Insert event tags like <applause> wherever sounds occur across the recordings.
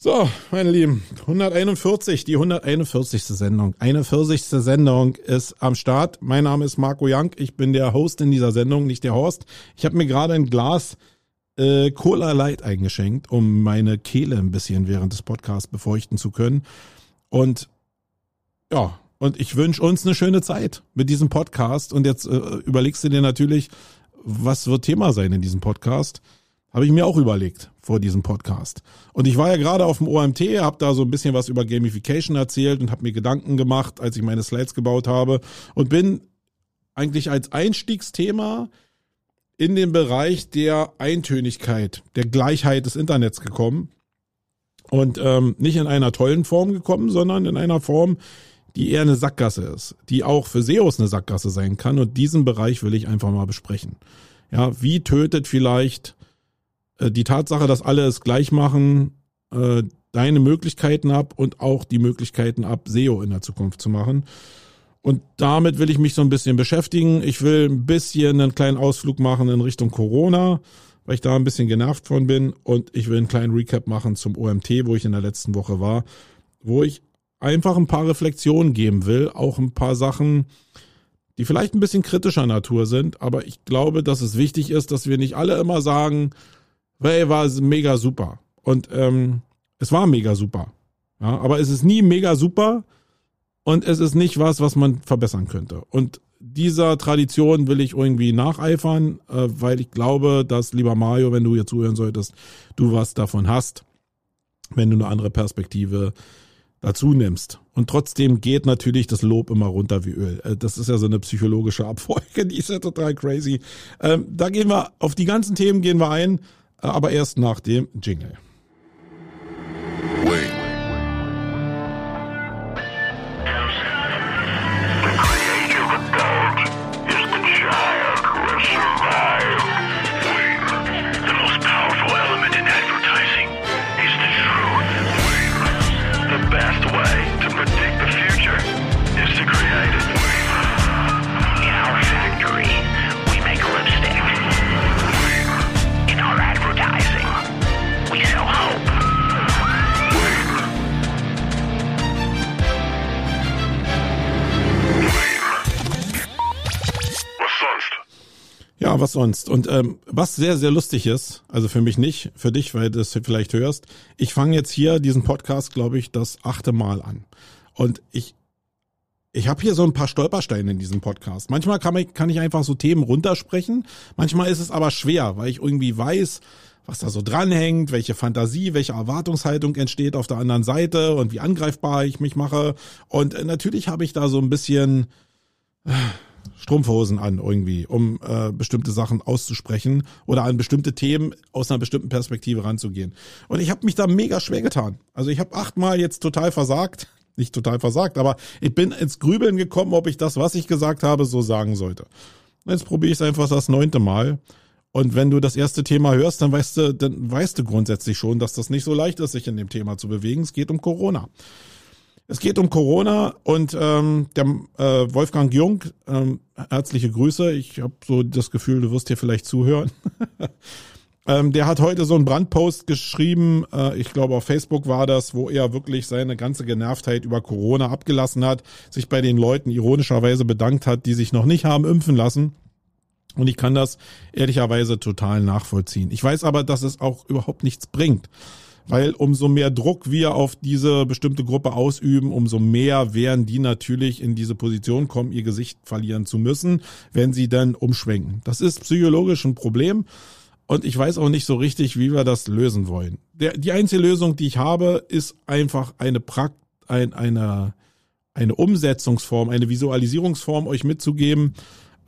So, meine Lieben, 141, die 141. Sendung. 41. Sendung ist am Start. Mein Name ist Marco Young. Ich bin der Host in dieser Sendung, nicht der Horst. Ich habe mir gerade ein Glas äh, Cola Light eingeschenkt, um meine Kehle ein bisschen während des Podcasts befeuchten zu können. Und ja, und ich wünsche uns eine schöne Zeit mit diesem Podcast. Und jetzt äh, überlegst du dir natürlich, was wird Thema sein in diesem Podcast? Habe ich mir auch überlegt vor diesem Podcast. Und ich war ja gerade auf dem OMT, habe da so ein bisschen was über Gamification erzählt und habe mir Gedanken gemacht, als ich meine Slides gebaut habe und bin eigentlich als Einstiegsthema in den Bereich der Eintönigkeit, der Gleichheit des Internets gekommen. Und ähm, nicht in einer tollen Form gekommen, sondern in einer Form, die eher eine Sackgasse ist, die auch für SEOs eine Sackgasse sein kann. Und diesen Bereich will ich einfach mal besprechen. Ja, wie tötet vielleicht die Tatsache, dass alle es gleich machen, äh, deine Möglichkeiten ab und auch die Möglichkeiten ab, SEO in der Zukunft zu machen. Und damit will ich mich so ein bisschen beschäftigen. Ich will ein bisschen einen kleinen Ausflug machen in Richtung Corona, weil ich da ein bisschen genervt von bin. Und ich will einen kleinen Recap machen zum OMT, wo ich in der letzten Woche war, wo ich einfach ein paar Reflexionen geben will, auch ein paar Sachen, die vielleicht ein bisschen kritischer Natur sind, aber ich glaube, dass es wichtig ist, dass wir nicht alle immer sagen, hey, war mega super. Und ähm, es war mega super. Ja, aber es ist nie mega super und es ist nicht was, was man verbessern könnte. Und dieser Tradition will ich irgendwie nacheifern, äh, weil ich glaube, dass, lieber Mario, wenn du hier zuhören solltest, du was davon hast, wenn du eine andere Perspektive dazu nimmst. Und trotzdem geht natürlich das Lob immer runter wie Öl. Äh, das ist ja so eine psychologische Abfolge, <laughs> die ist ja total crazy. Ähm, da gehen wir, auf die ganzen Themen gehen wir ein, aber erst nach dem Jingle. Wait. Was sonst? Und ähm, was sehr, sehr lustig ist, also für mich nicht, für dich, weil du es vielleicht hörst, ich fange jetzt hier diesen Podcast, glaube ich, das achte Mal an. Und ich, ich habe hier so ein paar Stolpersteine in diesem Podcast. Manchmal kann, ich, kann ich einfach so Themen runtersprechen, manchmal ist es aber schwer, weil ich irgendwie weiß, was da so dranhängt, welche Fantasie, welche Erwartungshaltung entsteht auf der anderen Seite und wie angreifbar ich mich mache. Und äh, natürlich habe ich da so ein bisschen äh, Strumpfhosen an irgendwie, um äh, bestimmte Sachen auszusprechen oder an bestimmte Themen aus einer bestimmten Perspektive ranzugehen. Und ich habe mich da mega schwer getan. Also ich habe achtmal jetzt total versagt, <laughs> nicht total versagt, aber ich bin ins Grübeln gekommen, ob ich das, was ich gesagt habe, so sagen sollte. Jetzt probiere ich es einfach das neunte Mal. Und wenn du das erste Thema hörst, dann weißt du, dann weißt du grundsätzlich schon, dass das nicht so leicht ist, sich in dem Thema zu bewegen. Es geht um Corona. Es geht um Corona und ähm, der äh, Wolfgang Jung, ähm, herzliche Grüße. Ich habe so das Gefühl, du wirst hier vielleicht zuhören. <laughs> ähm, der hat heute so einen Brandpost geschrieben, äh, ich glaube auf Facebook war das, wo er wirklich seine ganze Genervtheit über Corona abgelassen hat, sich bei den Leuten ironischerweise bedankt hat, die sich noch nicht haben impfen lassen. Und ich kann das ehrlicherweise total nachvollziehen. Ich weiß aber, dass es auch überhaupt nichts bringt weil umso mehr Druck wir auf diese bestimmte Gruppe ausüben, umso mehr werden die natürlich in diese Position kommen, ihr Gesicht verlieren zu müssen, wenn sie dann umschwenken. Das ist psychologisch ein Problem. Und ich weiß auch nicht so richtig, wie wir das lösen wollen. Der, die einzige Lösung, die ich habe, ist einfach eine Prakt, ein, eine, eine Umsetzungsform, eine Visualisierungsform euch mitzugeben,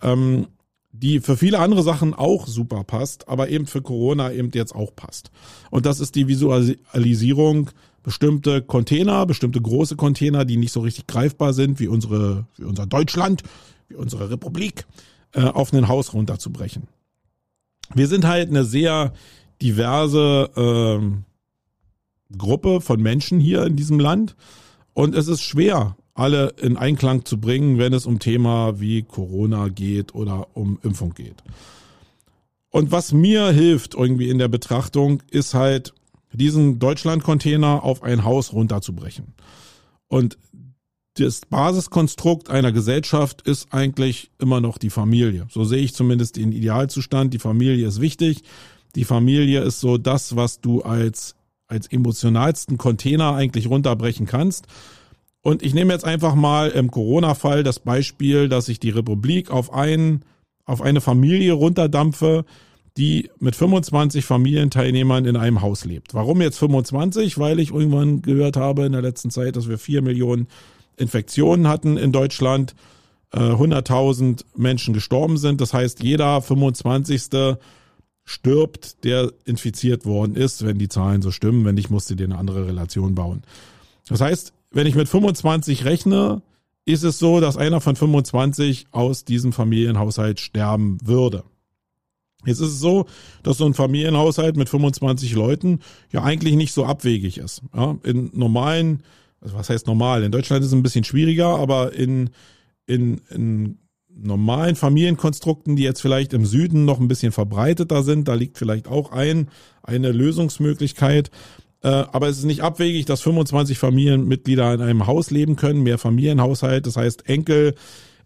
ähm, die für viele andere Sachen auch super passt, aber eben für Corona eben jetzt auch passt. Und das ist die Visualisierung bestimmte Container, bestimmte große Container, die nicht so richtig greifbar sind, wie unsere, wie unser Deutschland, wie unsere Republik, äh, auf ein Haus runterzubrechen. Wir sind halt eine sehr diverse äh, Gruppe von Menschen hier in diesem Land und es ist schwer, alle in Einklang zu bringen, wenn es um Thema wie Corona geht oder um Impfung geht. Und was mir hilft irgendwie in der Betrachtung, ist halt diesen Deutschland-Container auf ein Haus runterzubrechen. Und das Basiskonstrukt einer Gesellschaft ist eigentlich immer noch die Familie. So sehe ich zumindest den Idealzustand. Die Familie ist wichtig. Die Familie ist so das, was du als, als emotionalsten Container eigentlich runterbrechen kannst. Und ich nehme jetzt einfach mal im Corona-Fall das Beispiel, dass ich die Republik auf einen, auf eine Familie runterdampfe, die mit 25 Familienteilnehmern in einem Haus lebt. Warum jetzt 25? Weil ich irgendwann gehört habe in der letzten Zeit, dass wir vier Millionen Infektionen hatten in Deutschland, 100.000 äh, Menschen gestorben sind. Das heißt, jeder 25. stirbt, der infiziert worden ist, wenn die Zahlen so stimmen. Wenn nicht, musste dir eine andere Relation bauen. Das heißt, wenn ich mit 25 rechne, ist es so, dass einer von 25 aus diesem Familienhaushalt sterben würde. Jetzt ist es so, dass so ein Familienhaushalt mit 25 Leuten ja eigentlich nicht so abwegig ist. Ja, in normalen, also was heißt normal? In Deutschland ist es ein bisschen schwieriger, aber in, in, in normalen Familienkonstrukten, die jetzt vielleicht im Süden noch ein bisschen verbreiteter sind, da liegt vielleicht auch ein, eine Lösungsmöglichkeit. Äh, aber es ist nicht abwegig, dass 25 Familienmitglieder in einem Haus leben können, mehr Familienhaushalt, das heißt Enkel,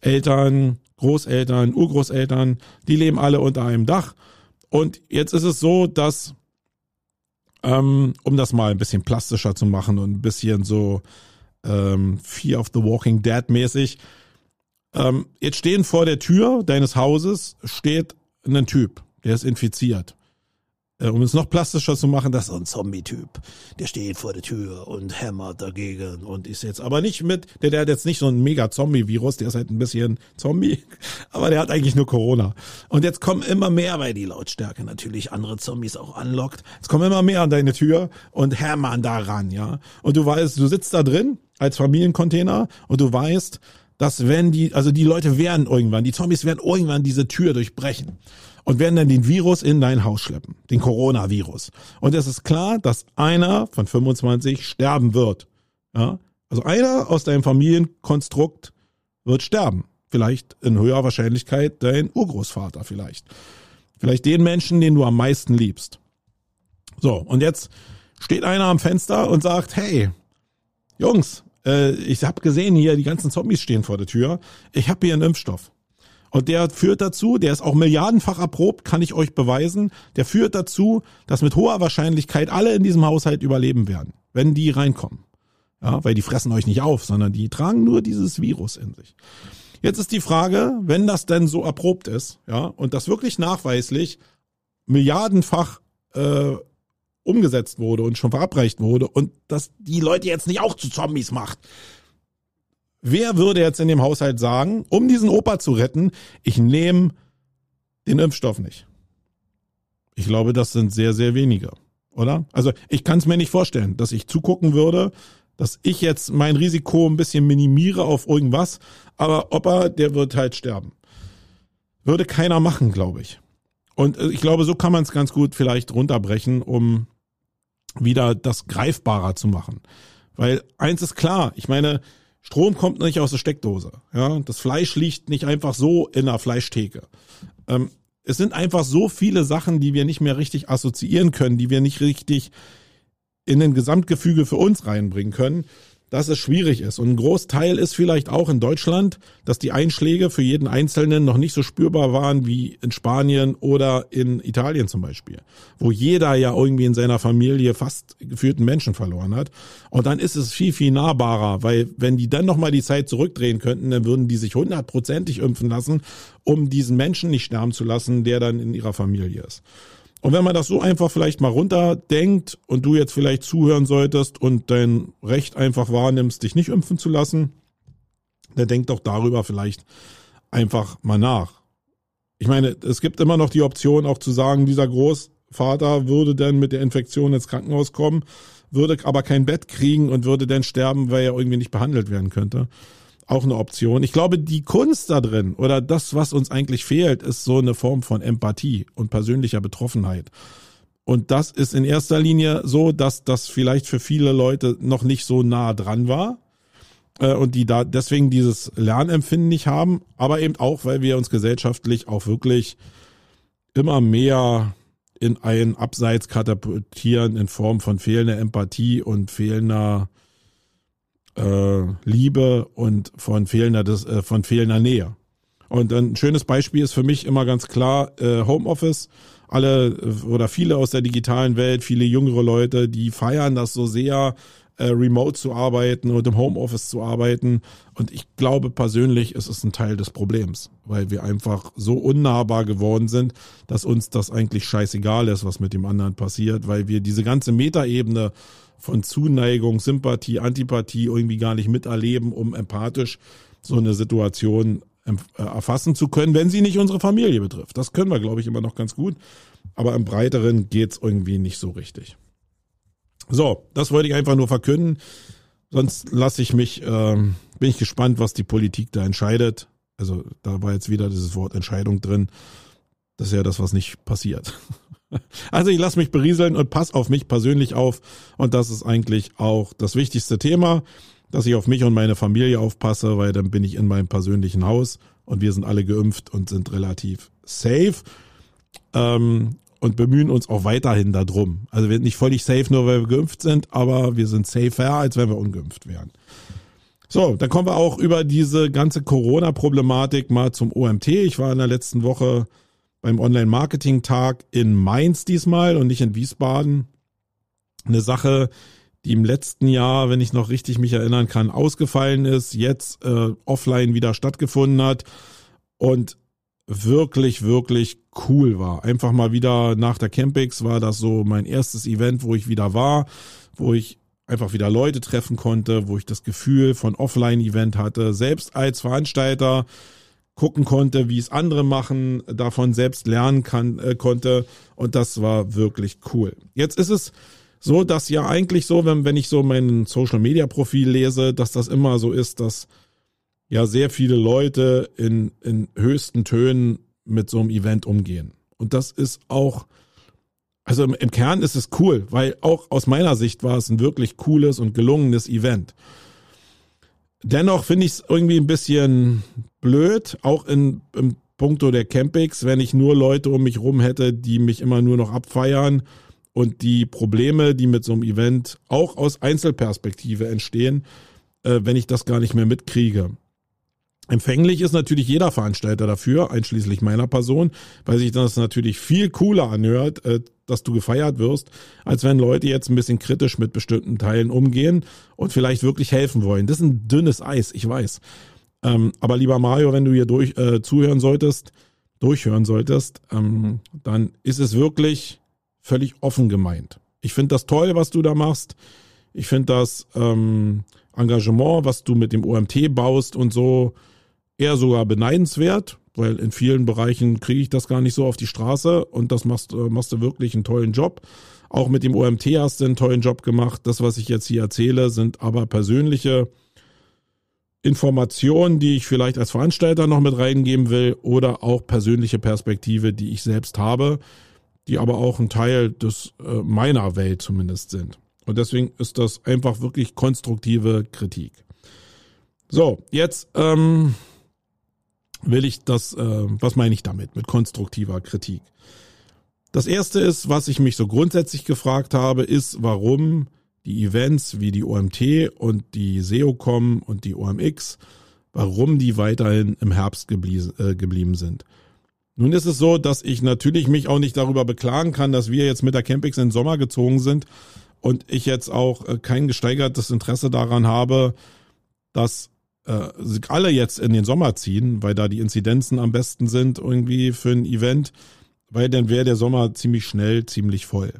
Eltern, Großeltern, Urgroßeltern, die leben alle unter einem Dach. Und jetzt ist es so, dass, ähm, um das mal ein bisschen plastischer zu machen und ein bisschen so ähm, Fear of the Walking Dead mäßig, ähm, jetzt stehen vor der Tür deines Hauses, steht ein Typ, der ist infiziert. Äh, um es noch plastischer zu machen, das ist ein Zombie-Typ. Der steht vor der Tür und hämmert dagegen und ist jetzt aber nicht mit, der, der hat jetzt nicht so ein mega Zombie-Virus, der ist halt ein bisschen Zombie, <laughs> aber der hat eigentlich nur Corona. Und jetzt kommen immer mehr, weil die Lautstärke natürlich andere Zombies auch anlockt, jetzt kommen immer mehr an deine Tür und hämmern daran, ja. Und du weißt, du sitzt da drin als Familiencontainer und du weißt, dass wenn die, also die Leute werden irgendwann, die Zombies werden irgendwann diese Tür durchbrechen und werden dann den Virus in dein Haus schleppen, den Coronavirus. Und es ist klar, dass einer von 25 sterben wird. Ja? Also einer aus deinem Familienkonstrukt wird sterben. Vielleicht in höherer Wahrscheinlichkeit dein Urgroßvater vielleicht. Vielleicht den Menschen, den du am meisten liebst. So, und jetzt steht einer am Fenster und sagt, hey, Jungs, äh, ich habe gesehen hier, die ganzen Zombies stehen vor der Tür. Ich habe hier einen Impfstoff. Und der führt dazu, der ist auch milliardenfach erprobt, kann ich euch beweisen, der führt dazu, dass mit hoher Wahrscheinlichkeit alle in diesem Haushalt überleben werden, wenn die reinkommen. Ja, weil die fressen euch nicht auf, sondern die tragen nur dieses Virus in sich. Jetzt ist die Frage, wenn das denn so erprobt ist, ja, und das wirklich nachweislich milliardenfach äh, umgesetzt wurde und schon verabreicht wurde und dass die Leute jetzt nicht auch zu Zombies macht, Wer würde jetzt in dem Haushalt sagen, um diesen Opa zu retten, ich nehme den Impfstoff nicht? Ich glaube, das sind sehr, sehr wenige, oder? Also ich kann es mir nicht vorstellen, dass ich zugucken würde, dass ich jetzt mein Risiko ein bisschen minimiere auf irgendwas, aber Opa, der wird halt sterben. Würde keiner machen, glaube ich. Und äh, ich glaube, so kann man es ganz gut vielleicht runterbrechen, um wieder das greifbarer zu machen. Weil eins ist klar, ich meine, Strom kommt nicht aus der Steckdose. Ja, das Fleisch liegt nicht einfach so in der Fleischtheke. Ähm, es sind einfach so viele Sachen, die wir nicht mehr richtig assoziieren können, die wir nicht richtig in den Gesamtgefüge für uns reinbringen können dass es schwierig ist. Und ein Großteil ist vielleicht auch in Deutschland, dass die Einschläge für jeden Einzelnen noch nicht so spürbar waren wie in Spanien oder in Italien zum Beispiel, wo jeder ja irgendwie in seiner Familie fast geführten Menschen verloren hat. Und dann ist es viel, viel nahbarer, weil wenn die dann nochmal die Zeit zurückdrehen könnten, dann würden die sich hundertprozentig impfen lassen, um diesen Menschen nicht sterben zu lassen, der dann in ihrer Familie ist. Und wenn man das so einfach vielleicht mal runterdenkt und du jetzt vielleicht zuhören solltest und dein Recht einfach wahrnimmst, dich nicht impfen zu lassen, dann denk doch darüber vielleicht einfach mal nach. Ich meine, es gibt immer noch die Option auch zu sagen, dieser Großvater würde dann mit der Infektion ins Krankenhaus kommen, würde aber kein Bett kriegen und würde dann sterben, weil er irgendwie nicht behandelt werden könnte auch eine Option. Ich glaube, die Kunst da drin oder das, was uns eigentlich fehlt, ist so eine Form von Empathie und persönlicher Betroffenheit. Und das ist in erster Linie so, dass das vielleicht für viele Leute noch nicht so nah dran war äh, und die da deswegen dieses Lernempfinden nicht haben, aber eben auch, weil wir uns gesellschaftlich auch wirklich immer mehr in ein Abseits katapultieren in Form von fehlender Empathie und fehlender äh, Liebe und von fehlender, äh, von fehlender Nähe. Und ein schönes Beispiel ist für mich immer ganz klar äh, Homeoffice. Alle äh, oder viele aus der digitalen Welt, viele jüngere Leute, die feiern das so sehr, äh, remote zu arbeiten und im Homeoffice zu arbeiten. Und ich glaube persönlich, es ist ein Teil des Problems, weil wir einfach so unnahbar geworden sind, dass uns das eigentlich scheißegal ist, was mit dem anderen passiert, weil wir diese ganze Metaebene von Zuneigung, Sympathie, Antipathie irgendwie gar nicht miterleben, um empathisch so eine Situation äh, erfassen zu können, wenn sie nicht unsere Familie betrifft. Das können wir, glaube ich, immer noch ganz gut. Aber im Breiteren geht's irgendwie nicht so richtig. So, das wollte ich einfach nur verkünden. Sonst lasse ich mich, ähm, bin ich gespannt, was die Politik da entscheidet. Also da war jetzt wieder dieses Wort Entscheidung drin. Das ist ja das, was nicht passiert. <laughs> Also ich lasse mich berieseln und pass auf mich persönlich auf. Und das ist eigentlich auch das wichtigste Thema, dass ich auf mich und meine Familie aufpasse, weil dann bin ich in meinem persönlichen Haus und wir sind alle geimpft und sind relativ safe. Ähm, und bemühen uns auch weiterhin darum. Also wir sind nicht völlig safe, nur weil wir geimpft sind, aber wir sind safer, als wenn wir ungeimpft wären. So, dann kommen wir auch über diese ganze Corona-Problematik mal zum OMT. Ich war in der letzten Woche beim Online-Marketing-Tag in Mainz diesmal und nicht in Wiesbaden. Eine Sache, die im letzten Jahr, wenn ich noch richtig mich erinnern kann, ausgefallen ist, jetzt äh, offline wieder stattgefunden hat. Und wirklich, wirklich cool war. Einfach mal wieder nach der Campix war das so mein erstes Event, wo ich wieder war, wo ich einfach wieder Leute treffen konnte, wo ich das Gefühl von Offline-Event hatte, selbst als Veranstalter gucken konnte, wie es andere machen, davon selbst lernen kann, äh, konnte und das war wirklich cool. Jetzt ist es so, dass ja eigentlich so, wenn, wenn ich so mein Social Media Profil lese, dass das immer so ist, dass ja sehr viele Leute in, in höchsten Tönen mit so einem Event umgehen. Und das ist auch, also im, im Kern ist es cool, weil auch aus meiner Sicht war es ein wirklich cooles und gelungenes Event. Dennoch finde ich es irgendwie ein bisschen blöd, auch in, im Punkto der Campings, wenn ich nur Leute um mich rum hätte, die mich immer nur noch abfeiern und die Probleme, die mit so einem Event auch aus Einzelperspektive entstehen, äh, wenn ich das gar nicht mehr mitkriege. Empfänglich ist natürlich jeder Veranstalter dafür, einschließlich meiner Person, weil sich das natürlich viel cooler anhört, äh, dass du gefeiert wirst, als wenn Leute jetzt ein bisschen kritisch mit bestimmten Teilen umgehen und vielleicht wirklich helfen wollen. Das ist ein dünnes Eis, ich weiß. Ähm, aber lieber Mario, wenn du hier durch äh, zuhören solltest, durchhören solltest, ähm, dann ist es wirklich völlig offen gemeint. Ich finde das toll, was du da machst. Ich finde das ähm, Engagement, was du mit dem OMT baust und so, eher sogar beneidenswert, weil in vielen Bereichen kriege ich das gar nicht so auf die Straße und das machst, äh, machst du wirklich einen tollen Job. Auch mit dem OMT hast du einen tollen Job gemacht. Das, was ich jetzt hier erzähle, sind aber persönliche Informationen, die ich vielleicht als Veranstalter noch mit reingeben will oder auch persönliche Perspektive, die ich selbst habe, die aber auch ein Teil des äh, meiner Welt zumindest sind. Und deswegen ist das einfach wirklich konstruktive Kritik. So, jetzt ähm, will ich das, äh, was meine ich damit, mit konstruktiver Kritik? Das erste ist, was ich mich so grundsätzlich gefragt habe, ist, warum die Events wie die OMT und die SEOCom und die OMX, warum die weiterhin im Herbst äh, geblieben sind. Nun ist es so, dass ich natürlich mich auch nicht darüber beklagen kann, dass wir jetzt mit der Campix in den Sommer gezogen sind und ich jetzt auch äh, kein gesteigertes Interesse daran habe, dass äh, alle jetzt in den Sommer ziehen, weil da die Inzidenzen am besten sind irgendwie für ein Event, weil dann wäre der Sommer ziemlich schnell ziemlich voll.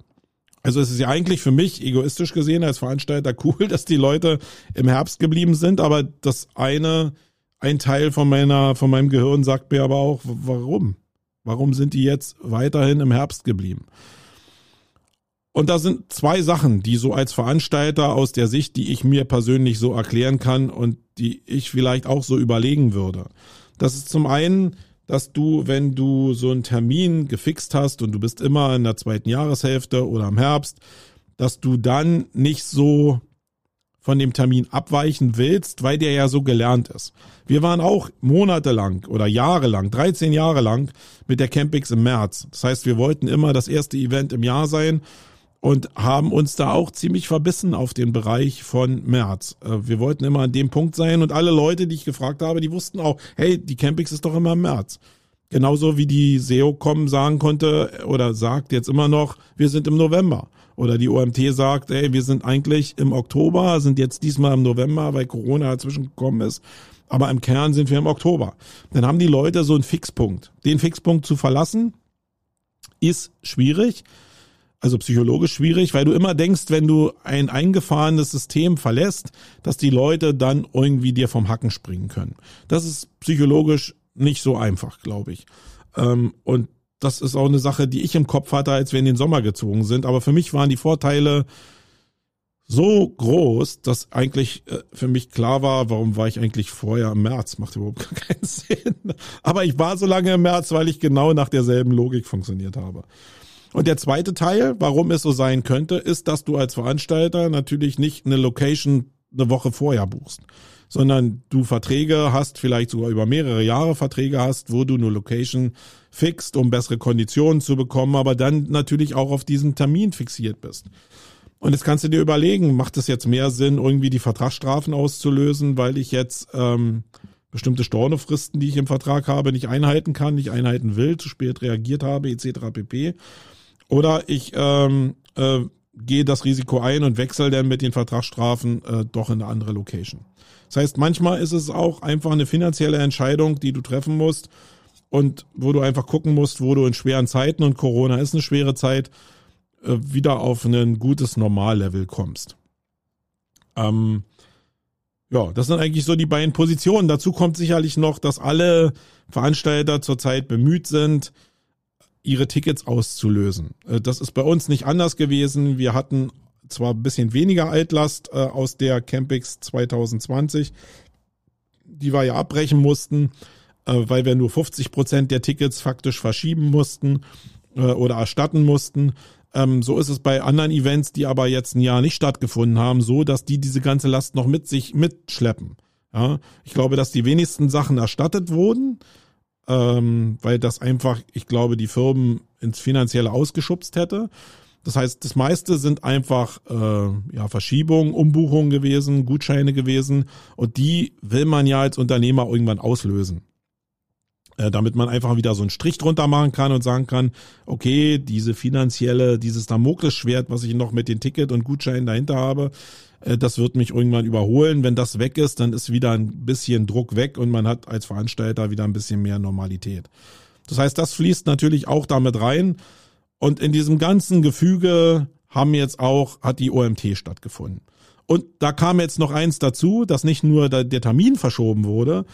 Also es ist ja eigentlich für mich egoistisch gesehen als Veranstalter <laughs> cool, dass die Leute im Herbst geblieben sind, aber das eine, ein Teil von meiner, von meinem Gehirn sagt mir aber auch, warum? Warum sind die jetzt weiterhin im Herbst geblieben? Und da sind zwei Sachen, die so als Veranstalter aus der Sicht, die ich mir persönlich so erklären kann und die ich vielleicht auch so überlegen würde. Das ist zum einen, dass du, wenn du so einen Termin gefixt hast und du bist immer in der zweiten Jahreshälfte oder im Herbst, dass du dann nicht so von dem Termin abweichen willst, weil der ja so gelernt ist. Wir waren auch monatelang oder jahrelang, 13 Jahre lang mit der Campix im März. Das heißt, wir wollten immer das erste Event im Jahr sein und haben uns da auch ziemlich verbissen auf den Bereich von März. Äh, wir wollten immer an dem Punkt sein und alle Leute, die ich gefragt habe, die wussten auch, hey, die Campix ist doch immer im März. Genauso wie die SEO.com sagen konnte oder sagt jetzt immer noch, wir sind im November. Oder die OMT sagt, ey, wir sind eigentlich im Oktober, sind jetzt diesmal im November, weil Corona dazwischen gekommen ist. Aber im Kern sind wir im Oktober. Dann haben die Leute so einen Fixpunkt. Den Fixpunkt zu verlassen, ist schwierig. Also psychologisch schwierig, weil du immer denkst, wenn du ein eingefahrenes System verlässt, dass die Leute dann irgendwie dir vom Hacken springen können. Das ist psychologisch nicht so einfach, glaube ich. Ähm, und das ist auch eine Sache, die ich im Kopf hatte, als wir in den Sommer gezogen sind. Aber für mich waren die Vorteile so groß, dass eigentlich äh, für mich klar war, warum war ich eigentlich vorher im März? Macht überhaupt gar keinen <laughs> Sinn. Aber ich war so lange im März, weil ich genau nach derselben Logik funktioniert habe. Und der zweite Teil, warum es so sein könnte, ist, dass du als Veranstalter natürlich nicht eine Location eine Woche vorher buchst sondern du Verträge hast, vielleicht sogar über mehrere Jahre Verträge hast, wo du eine Location fixt, um bessere Konditionen zu bekommen, aber dann natürlich auch auf diesen Termin fixiert bist. Und jetzt kannst du dir überlegen, macht es jetzt mehr Sinn, irgendwie die Vertragsstrafen auszulösen, weil ich jetzt ähm, bestimmte Stornofristen, die ich im Vertrag habe, nicht einhalten kann, nicht einhalten will, zu spät reagiert habe, etc. pp. Oder ich ähm, äh, gehe das Risiko ein und wechsle dann mit den Vertragsstrafen äh, doch in eine andere Location. Das heißt, manchmal ist es auch einfach eine finanzielle Entscheidung, die du treffen musst und wo du einfach gucken musst, wo du in schweren Zeiten und Corona ist eine schwere Zeit, äh, wieder auf ein gutes Normallevel kommst. Ähm, ja, das sind eigentlich so die beiden Positionen. Dazu kommt sicherlich noch, dass alle Veranstalter zurzeit bemüht sind, ihre Tickets auszulösen. Äh, das ist bei uns nicht anders gewesen. Wir hatten zwar ein bisschen weniger Altlast äh, aus der Campix 2020, die wir ja abbrechen mussten, äh, weil wir nur 50 Prozent der Tickets faktisch verschieben mussten oder erstatten mussten. Ähm, so ist es bei anderen Events, die aber jetzt ein Jahr nicht stattgefunden haben, so, dass die diese ganze Last noch mit sich mitschleppen. Ja, ich glaube, dass die wenigsten Sachen erstattet wurden, ähm, weil das einfach, ich glaube, die Firmen ins Finanzielle ausgeschubst hätte. Das heißt, das meiste sind einfach äh, ja, Verschiebungen, Umbuchungen gewesen, Gutscheine gewesen und die will man ja als Unternehmer irgendwann auslösen. Äh, damit man einfach wieder so einen Strich drunter machen kann und sagen kann, okay, diese finanzielle, dieses Damoklesschwert, was ich noch mit den Ticket und Gutscheinen dahinter habe, äh, das wird mich irgendwann überholen. Wenn das weg ist, dann ist wieder ein bisschen Druck weg und man hat als Veranstalter wieder ein bisschen mehr Normalität. Das heißt, das fließt natürlich auch damit rein. Und in diesem ganzen Gefüge haben jetzt auch, hat die OMT stattgefunden. Und da kam jetzt noch eins dazu, dass nicht nur der, der Termin verschoben wurde,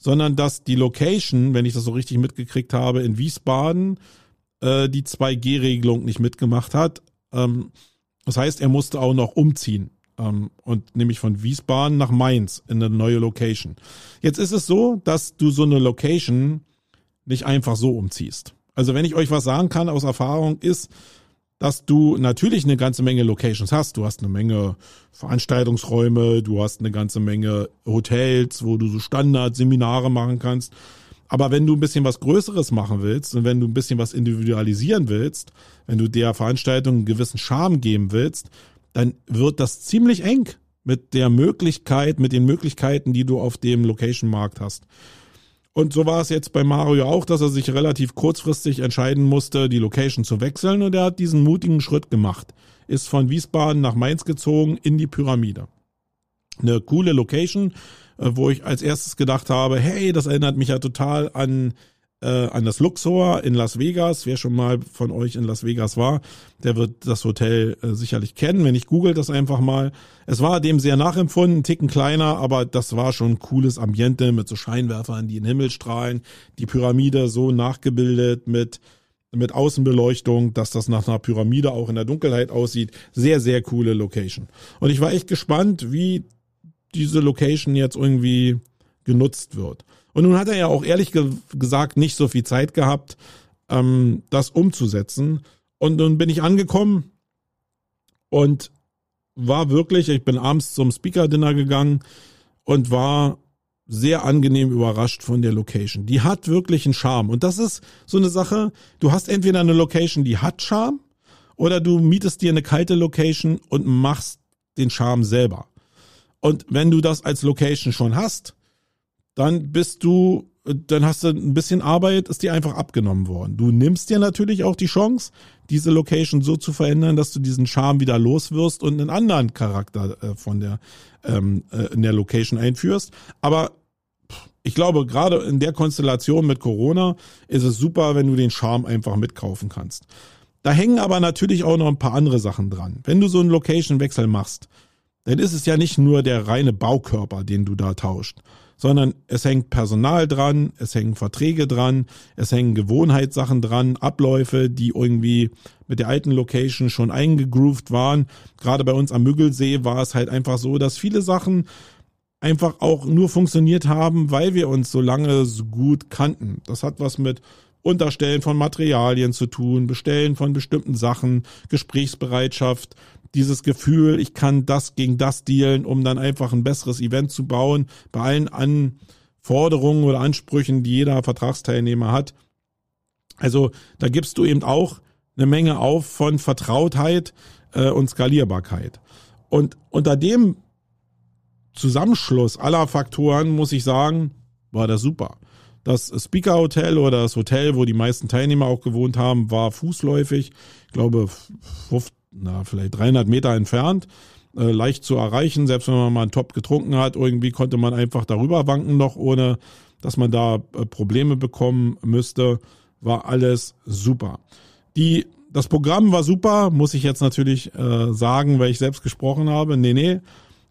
sondern dass die Location, wenn ich das so richtig mitgekriegt habe, in Wiesbaden äh, die 2G-Regelung nicht mitgemacht hat. Ähm, das heißt, er musste auch noch umziehen. Ähm, und nämlich von Wiesbaden nach Mainz in eine neue Location. Jetzt ist es so, dass du so eine Location nicht einfach so umziehst. Also wenn ich euch was sagen kann aus Erfahrung ist, dass du natürlich eine ganze Menge Locations hast. Du hast eine Menge Veranstaltungsräume, du hast eine ganze Menge Hotels, wo du so Standard-Seminare machen kannst. Aber wenn du ein bisschen was Größeres machen willst und wenn du ein bisschen was individualisieren willst, wenn du der Veranstaltung einen gewissen Charme geben willst, dann wird das ziemlich eng mit der Möglichkeit, mit den Möglichkeiten, die du auf dem Location-Markt hast. Und so war es jetzt bei Mario auch, dass er sich relativ kurzfristig entscheiden musste, die Location zu wechseln und er hat diesen mutigen Schritt gemacht. Ist von Wiesbaden nach Mainz gezogen in die Pyramide. Eine coole Location, äh, wo ich als erstes gedacht habe, hey, das erinnert mich ja total an äh, an das Luxor in Las Vegas. Wer schon mal von euch in Las Vegas war, der wird das Hotel äh, sicherlich kennen. Wenn ich google das einfach mal. Es war dem sehr nachempfunden, ein Ticken kleiner, aber das war schon ein cooles Ambiente mit so Scheinwerfern, die in den Himmel strahlen. Die Pyramide so nachgebildet mit mit Außenbeleuchtung, dass das nach einer Pyramide auch in der Dunkelheit aussieht. Sehr, sehr coole Location. Und ich war echt gespannt, wie diese Location jetzt irgendwie genutzt wird. Und nun hat er ja auch ehrlich ge gesagt nicht so viel Zeit gehabt, ähm, das umzusetzen. Und nun bin ich angekommen und war wirklich, ich bin abends zum Speaker-Dinner gegangen und war sehr angenehm überrascht von der Location. Die hat wirklich einen Charme. Und das ist so eine Sache, du hast entweder eine Location, die hat Charme, oder du mietest dir eine kalte Location und machst den Charme selber. Und wenn du das als Location schon hast, dann bist du, dann hast du ein bisschen Arbeit, ist dir einfach abgenommen worden. Du nimmst dir natürlich auch die Chance, diese Location so zu verändern, dass du diesen Charme wieder loswirst und einen anderen Charakter äh, von der ähm, äh, in der Location einführst. Aber ich glaube, gerade in der Konstellation mit Corona ist es super, wenn du den Charme einfach mitkaufen kannst. Da hängen aber natürlich auch noch ein paar andere Sachen dran. Wenn du so einen Location-Wechsel machst, dann ist es ja nicht nur der reine Baukörper, den du da tauscht, sondern es hängt Personal dran, es hängen Verträge dran, es hängen Gewohnheitssachen dran, Abläufe, die irgendwie mit der alten Location schon eingegroovt waren. Gerade bei uns am Müggelsee war es halt einfach so, dass viele Sachen einfach auch nur funktioniert haben, weil wir uns so lange so gut kannten. Das hat was mit Unterstellen von Materialien zu tun, Bestellen von bestimmten Sachen, Gesprächsbereitschaft, dieses Gefühl, ich kann das gegen das dealen, um dann einfach ein besseres Event zu bauen, bei allen Anforderungen oder Ansprüchen, die jeder Vertragsteilnehmer hat. Also da gibst du eben auch eine Menge auf von Vertrautheit äh, und Skalierbarkeit. Und unter dem Zusammenschluss aller Faktoren muss ich sagen, war das super. Das Speaker Hotel oder das Hotel, wo die meisten Teilnehmer auch gewohnt haben, war fußläufig, ich glaube, na, vielleicht 300 Meter entfernt, äh, leicht zu erreichen. Selbst wenn man mal einen Top getrunken hat, irgendwie konnte man einfach darüber wanken noch, ohne dass man da äh, Probleme bekommen müsste. War alles super. Die, das Programm war super, muss ich jetzt natürlich äh, sagen, weil ich selbst gesprochen habe. Nee, nee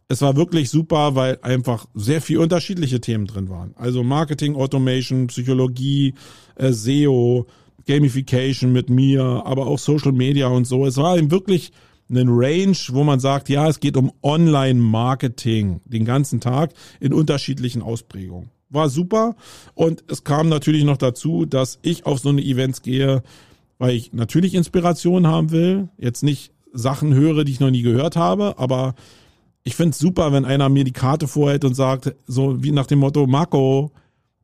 es war wirklich super, weil einfach sehr viel unterschiedliche Themen drin waren. Also Marketing, Automation, Psychologie, äh, SEO, Gamification mit mir, aber auch Social Media und so. Es war eben wirklich ein Range, wo man sagt, ja, es geht um Online-Marketing den ganzen Tag in unterschiedlichen Ausprägungen. War super und es kam natürlich noch dazu, dass ich auf so eine Events gehe, weil ich natürlich Inspiration haben will, jetzt nicht Sachen höre, die ich noch nie gehört habe, aber ich finde es super, wenn einer mir die Karte vorhält und sagt, so wie nach dem Motto, Marco,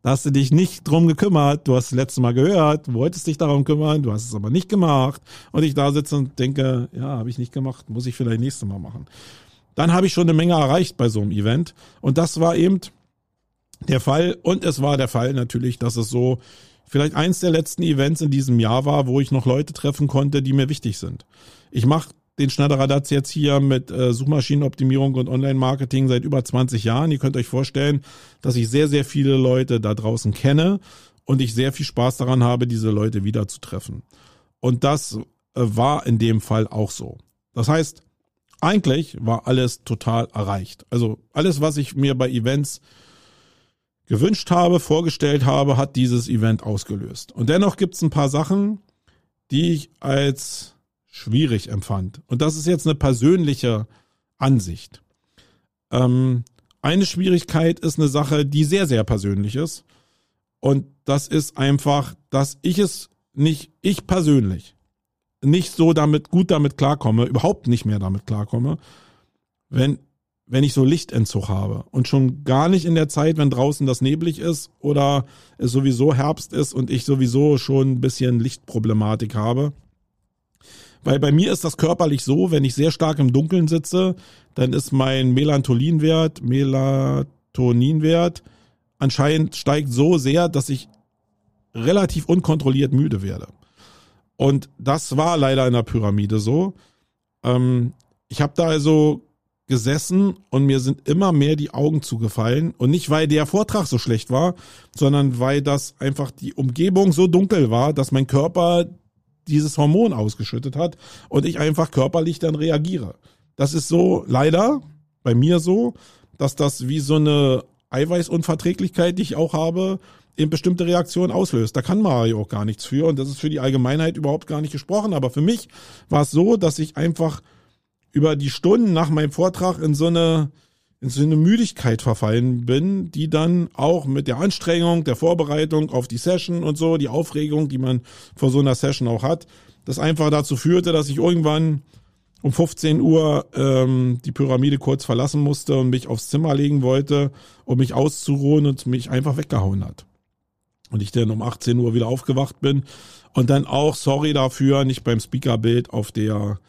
da hast du dich nicht drum gekümmert, du hast das letzte Mal gehört, wolltest dich darum kümmern, du hast es aber nicht gemacht. Und ich da sitze und denke, ja, habe ich nicht gemacht, muss ich vielleicht nächstes Mal machen. Dann habe ich schon eine Menge erreicht bei so einem Event. Und das war eben der Fall. Und es war der Fall natürlich, dass es so vielleicht eins der letzten Events in diesem Jahr war, wo ich noch Leute treffen konnte, die mir wichtig sind. Ich mache den Schneiderradatz jetzt hier mit äh, Suchmaschinenoptimierung und Online-Marketing seit über 20 Jahren. Ihr könnt euch vorstellen, dass ich sehr, sehr viele Leute da draußen kenne und ich sehr viel Spaß daran habe, diese Leute wiederzutreffen. Und das äh, war in dem Fall auch so. Das heißt, eigentlich war alles total erreicht. Also alles, was ich mir bei Events gewünscht habe, vorgestellt habe, hat dieses Event ausgelöst. Und dennoch gibt es ein paar Sachen, die ich als schwierig empfand. Und das ist jetzt eine persönliche Ansicht. Ähm, eine Schwierigkeit ist eine Sache, die sehr, sehr persönlich ist. Und das ist einfach, dass ich es nicht, ich persönlich, nicht so damit, gut damit klarkomme, überhaupt nicht mehr damit klarkomme, wenn, wenn ich so Lichtentzug habe. Und schon gar nicht in der Zeit, wenn draußen das neblig ist oder es sowieso Herbst ist und ich sowieso schon ein bisschen Lichtproblematik habe. Weil bei mir ist das körperlich so, wenn ich sehr stark im Dunkeln sitze, dann ist mein Melatoninwert, Melatoninwert anscheinend steigt so sehr, dass ich relativ unkontrolliert müde werde. Und das war leider in der Pyramide so. Ähm, ich habe da also gesessen und mir sind immer mehr die Augen zugefallen. Und nicht, weil der Vortrag so schlecht war, sondern weil das einfach die Umgebung so dunkel war, dass mein Körper dieses Hormon ausgeschüttet hat und ich einfach körperlich dann reagiere. Das ist so leider bei mir so, dass das wie so eine Eiweißunverträglichkeit, die ich auch habe, in bestimmte Reaktionen auslöst. Da kann Mario auch gar nichts für und das ist für die Allgemeinheit überhaupt gar nicht gesprochen. Aber für mich war es so, dass ich einfach über die Stunden nach meinem Vortrag in so eine in so eine Müdigkeit verfallen bin, die dann auch mit der Anstrengung, der Vorbereitung auf die Session und so, die Aufregung, die man vor so einer Session auch hat, das einfach dazu führte, dass ich irgendwann um 15 Uhr ähm, die Pyramide kurz verlassen musste und mich aufs Zimmer legen wollte, um mich auszuruhen und mich einfach weggehauen hat. Und ich dann um 18 Uhr wieder aufgewacht bin und dann auch, sorry dafür, nicht beim Speakerbild auf der,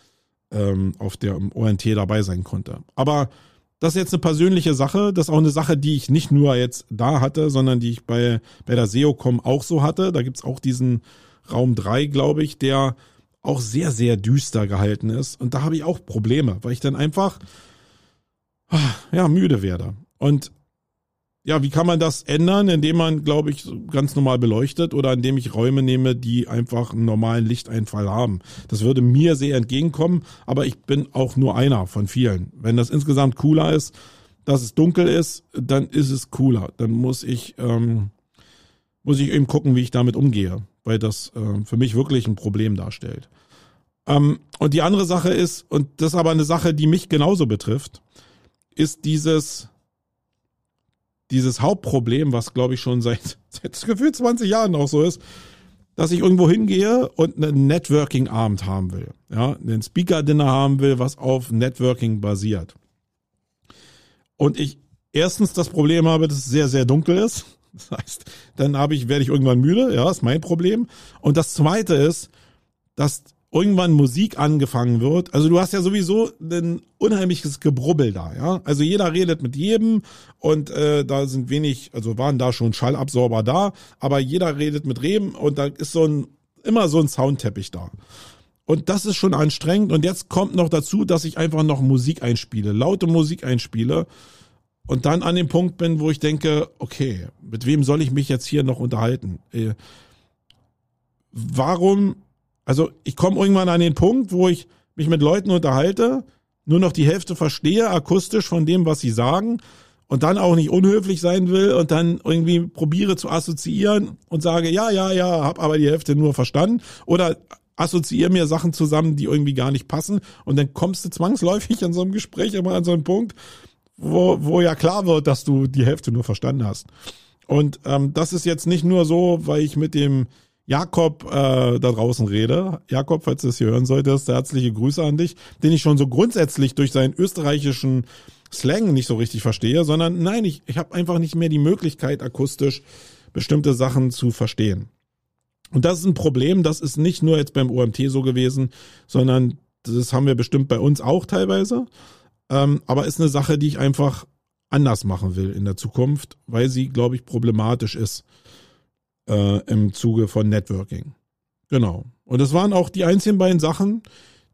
ähm, auf der ONT dabei sein konnte. Aber das ist jetzt eine persönliche Sache. Das ist auch eine Sache, die ich nicht nur jetzt da hatte, sondern die ich bei, bei der SEOCom auch so hatte. Da gibt's auch diesen Raum 3, glaube ich, der auch sehr, sehr düster gehalten ist. Und da habe ich auch Probleme, weil ich dann einfach ja, müde werde. Und ja, wie kann man das ändern, indem man, glaube ich, ganz normal beleuchtet oder indem ich Räume nehme, die einfach einen normalen Lichteinfall haben. Das würde mir sehr entgegenkommen, aber ich bin auch nur einer von vielen. Wenn das insgesamt cooler ist, dass es dunkel ist, dann ist es cooler. Dann muss ich, ähm, muss ich eben gucken, wie ich damit umgehe, weil das äh, für mich wirklich ein Problem darstellt. Ähm, und die andere Sache ist, und das ist aber eine Sache, die mich genauso betrifft, ist dieses, dieses Hauptproblem, was glaube ich schon seit, <laughs> seit gefühlt 20 Jahren auch so ist, dass ich irgendwo hingehe und einen Networking-Abend haben will. Ja, einen Speaker-Dinner haben will, was auf Networking basiert. Und ich erstens das Problem habe, dass es sehr, sehr dunkel ist. <laughs> Das heißt, dann habe ich, werde ich irgendwann müde, ja, ist mein Problem. Und das zweite ist, dass irgendwann Musik angefangen wird. Also du hast ja sowieso ein unheimliches Gebrubbel da, ja. Also jeder redet mit jedem und äh, da sind wenig, also waren da schon Schallabsorber da, aber jeder redet mit Reben und da ist so ein immer so ein Soundteppich da. Und das ist schon anstrengend. Und jetzt kommt noch dazu, dass ich einfach noch Musik einspiele, laute Musik einspiele. Und dann an dem Punkt bin, wo ich denke, okay, mit wem soll ich mich jetzt hier noch unterhalten? Äh, warum also ich komme irgendwann an den Punkt, wo ich mich mit Leuten unterhalte, nur noch die Hälfte verstehe akustisch von dem, was sie sagen und dann auch nicht unhöflich sein will und dann irgendwie probiere zu assoziieren und sage, ja, ja, ja, hab aber die Hälfte nur verstanden oder assoziiere mir Sachen zusammen, die irgendwie gar nicht passen und dann kommst du zwangsläufig in so einem Gespräch immer an so einen Punkt, wo, wo ja klar wird, dass du die Hälfte nur verstanden hast. Und ähm, das ist jetzt nicht nur so, weil ich mit dem Jakob äh, da draußen rede. Jakob, falls du es hier hören solltest, herzliche Grüße an dich, den ich schon so grundsätzlich durch seinen österreichischen Slang nicht so richtig verstehe, sondern nein, ich, ich habe einfach nicht mehr die Möglichkeit, akustisch bestimmte Sachen zu verstehen. Und das ist ein Problem, das ist nicht nur jetzt beim OMT so gewesen, sondern das haben wir bestimmt bei uns auch teilweise. Ähm, aber ist eine Sache, die ich einfach anders machen will in der Zukunft, weil sie, glaube ich, problematisch ist äh, im Zuge von Networking. Genau. Und das waren auch die einzigen beiden Sachen,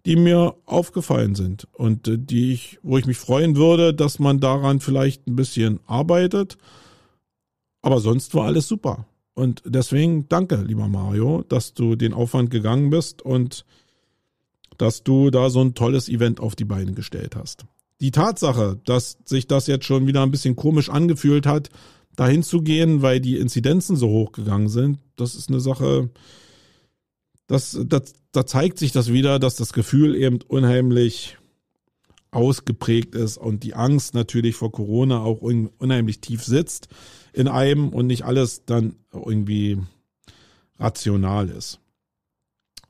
die mir aufgefallen sind und äh, die ich, wo ich mich freuen würde, dass man daran vielleicht ein bisschen arbeitet. Aber sonst war alles super. Und deswegen danke, lieber Mario, dass du den Aufwand gegangen bist und dass du da so ein tolles Event auf die Beine gestellt hast. Die Tatsache, dass sich das jetzt schon wieder ein bisschen komisch angefühlt hat, dahin zu gehen, weil die Inzidenzen so hoch gegangen sind, das ist eine Sache, das, das, da zeigt sich das wieder, dass das Gefühl eben unheimlich ausgeprägt ist und die Angst natürlich vor Corona auch unheimlich tief sitzt in einem und nicht alles dann irgendwie rational ist.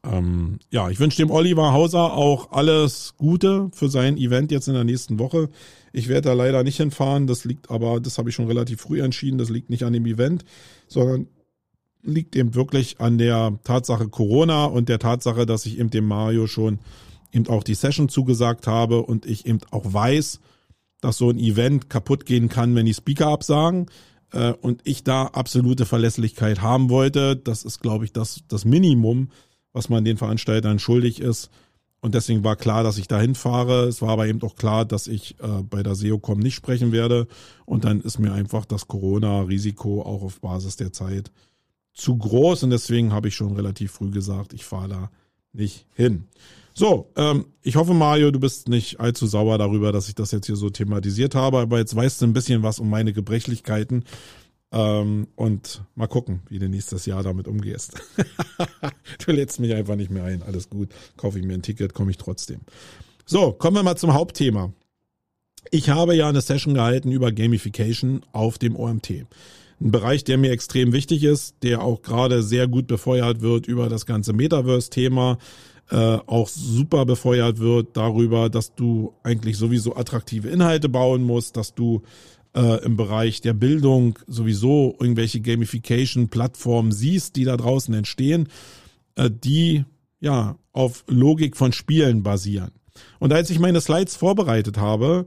Ähm, ja, ich wünsche dem Oliver Hauser auch alles Gute für sein Event jetzt in der nächsten Woche. Ich werde da leider nicht hinfahren. Das liegt aber, das habe ich schon relativ früh entschieden. Das liegt nicht an dem Event, sondern liegt eben wirklich an der Tatsache Corona und der Tatsache, dass ich eben dem Mario schon eben auch die Session zugesagt habe und ich eben auch weiß, dass so ein Event kaputt gehen kann, wenn die Speaker absagen äh, und ich da absolute Verlässlichkeit haben wollte. Das ist, glaube ich, das, das Minimum, was man den Veranstaltern schuldig ist. Und deswegen war klar, dass ich dahin fahre. Es war aber eben auch klar, dass ich äh, bei der SEOCom nicht sprechen werde. Und dann ist mir einfach das Corona-Risiko auch auf Basis der Zeit zu groß. Und deswegen habe ich schon relativ früh gesagt, ich fahre da nicht hin. So, ähm, ich hoffe, Mario, du bist nicht allzu sauer darüber, dass ich das jetzt hier so thematisiert habe. Aber jetzt weißt du ein bisschen was um meine Gebrechlichkeiten. Ähm, und mal gucken, wie du nächstes Jahr damit umgehst. <laughs> du lädst mich einfach nicht mehr ein. Alles gut. Kaufe ich mir ein Ticket, komme ich trotzdem. So, kommen wir mal zum Hauptthema. Ich habe ja eine Session gehalten über Gamification auf dem OMT. Ein Bereich, der mir extrem wichtig ist, der auch gerade sehr gut befeuert wird über das ganze Metaverse-Thema. äh, auch super befeuert wird darüber, dass du eigentlich sowieso attraktive Inhalte bauen musst, dass du äh, im Bereich der Bildung sowieso irgendwelche Gamification-Plattformen siehst, die da draußen entstehen, äh, die ja auf Logik von Spielen basieren. Und als ich meine Slides vorbereitet habe,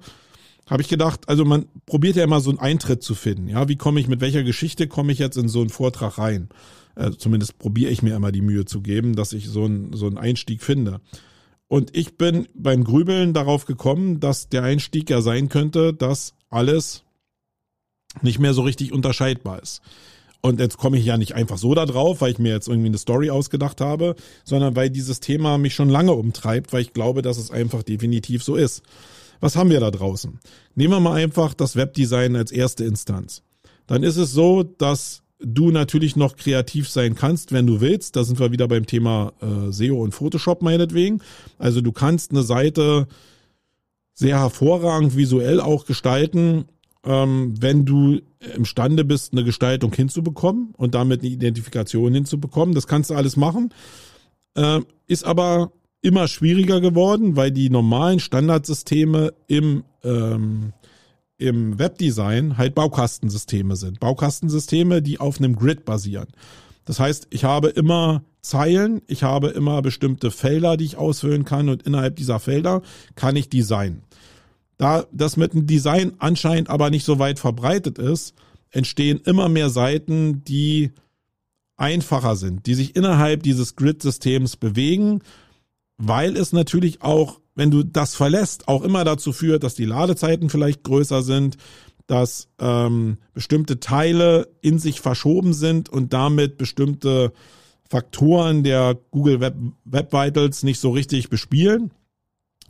habe ich gedacht, also man probiert ja immer so einen Eintritt zu finden. Ja, wie komme ich mit welcher Geschichte komme ich jetzt in so einen Vortrag rein? Äh, zumindest probiere ich mir immer die Mühe zu geben, dass ich so einen so einen Einstieg finde. Und ich bin beim Grübeln darauf gekommen, dass der Einstieg ja sein könnte, dass alles nicht mehr so richtig unterscheidbar ist. Und jetzt komme ich ja nicht einfach so da drauf, weil ich mir jetzt irgendwie eine Story ausgedacht habe, sondern weil dieses Thema mich schon lange umtreibt, weil ich glaube, dass es einfach definitiv so ist. Was haben wir da draußen? Nehmen wir mal einfach das Webdesign als erste Instanz. Dann ist es so, dass du natürlich noch kreativ sein kannst, wenn du willst. Da sind wir wieder beim Thema äh, SEO und Photoshop meinetwegen. Also du kannst eine Seite sehr hervorragend visuell auch gestalten, ähm, wenn du imstande bist, eine Gestaltung hinzubekommen und damit eine Identifikation hinzubekommen. Das kannst du alles machen. Äh, ist aber immer schwieriger geworden, weil die normalen Standardsysteme im, ähm, im Webdesign halt Baukastensysteme sind. Baukastensysteme, die auf einem Grid basieren. Das heißt, ich habe immer Zeilen, ich habe immer bestimmte Felder, die ich ausfüllen kann und innerhalb dieser Felder kann ich designen. Da das mit dem Design anscheinend aber nicht so weit verbreitet ist, entstehen immer mehr Seiten, die einfacher sind, die sich innerhalb dieses Grid-Systems bewegen weil es natürlich auch, wenn du das verlässt, auch immer dazu führt, dass die Ladezeiten vielleicht größer sind, dass ähm, bestimmte Teile in sich verschoben sind und damit bestimmte Faktoren der Google Web, Web Vitals nicht so richtig bespielen.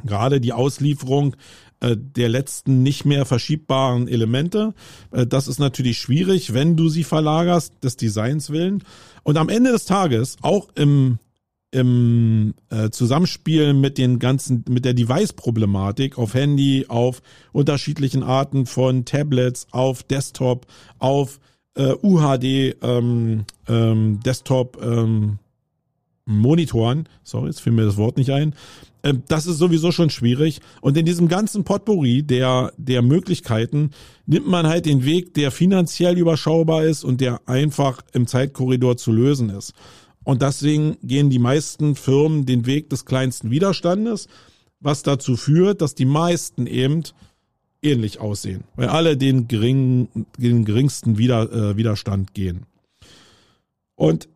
Gerade die Auslieferung äh, der letzten nicht mehr verschiebbaren Elemente. Äh, das ist natürlich schwierig, wenn du sie verlagerst, des Designs willen. Und am Ende des Tages, auch im im äh, Zusammenspiel mit den ganzen, mit der Device-Problematik auf Handy, auf unterschiedlichen Arten von Tablets, auf Desktop, auf äh, UHD ähm, ähm, Desktop ähm, Monitoren, sorry, jetzt fiel mir das Wort nicht ein. Ähm, das ist sowieso schon schwierig. Und in diesem ganzen Potpourri der, der Möglichkeiten nimmt man halt den Weg, der finanziell überschaubar ist und der einfach im Zeitkorridor zu lösen ist. Und deswegen gehen die meisten Firmen den Weg des kleinsten Widerstandes, was dazu führt, dass die meisten eben ähnlich aussehen, weil alle den, geringen, den geringsten Wider, äh, Widerstand gehen. Und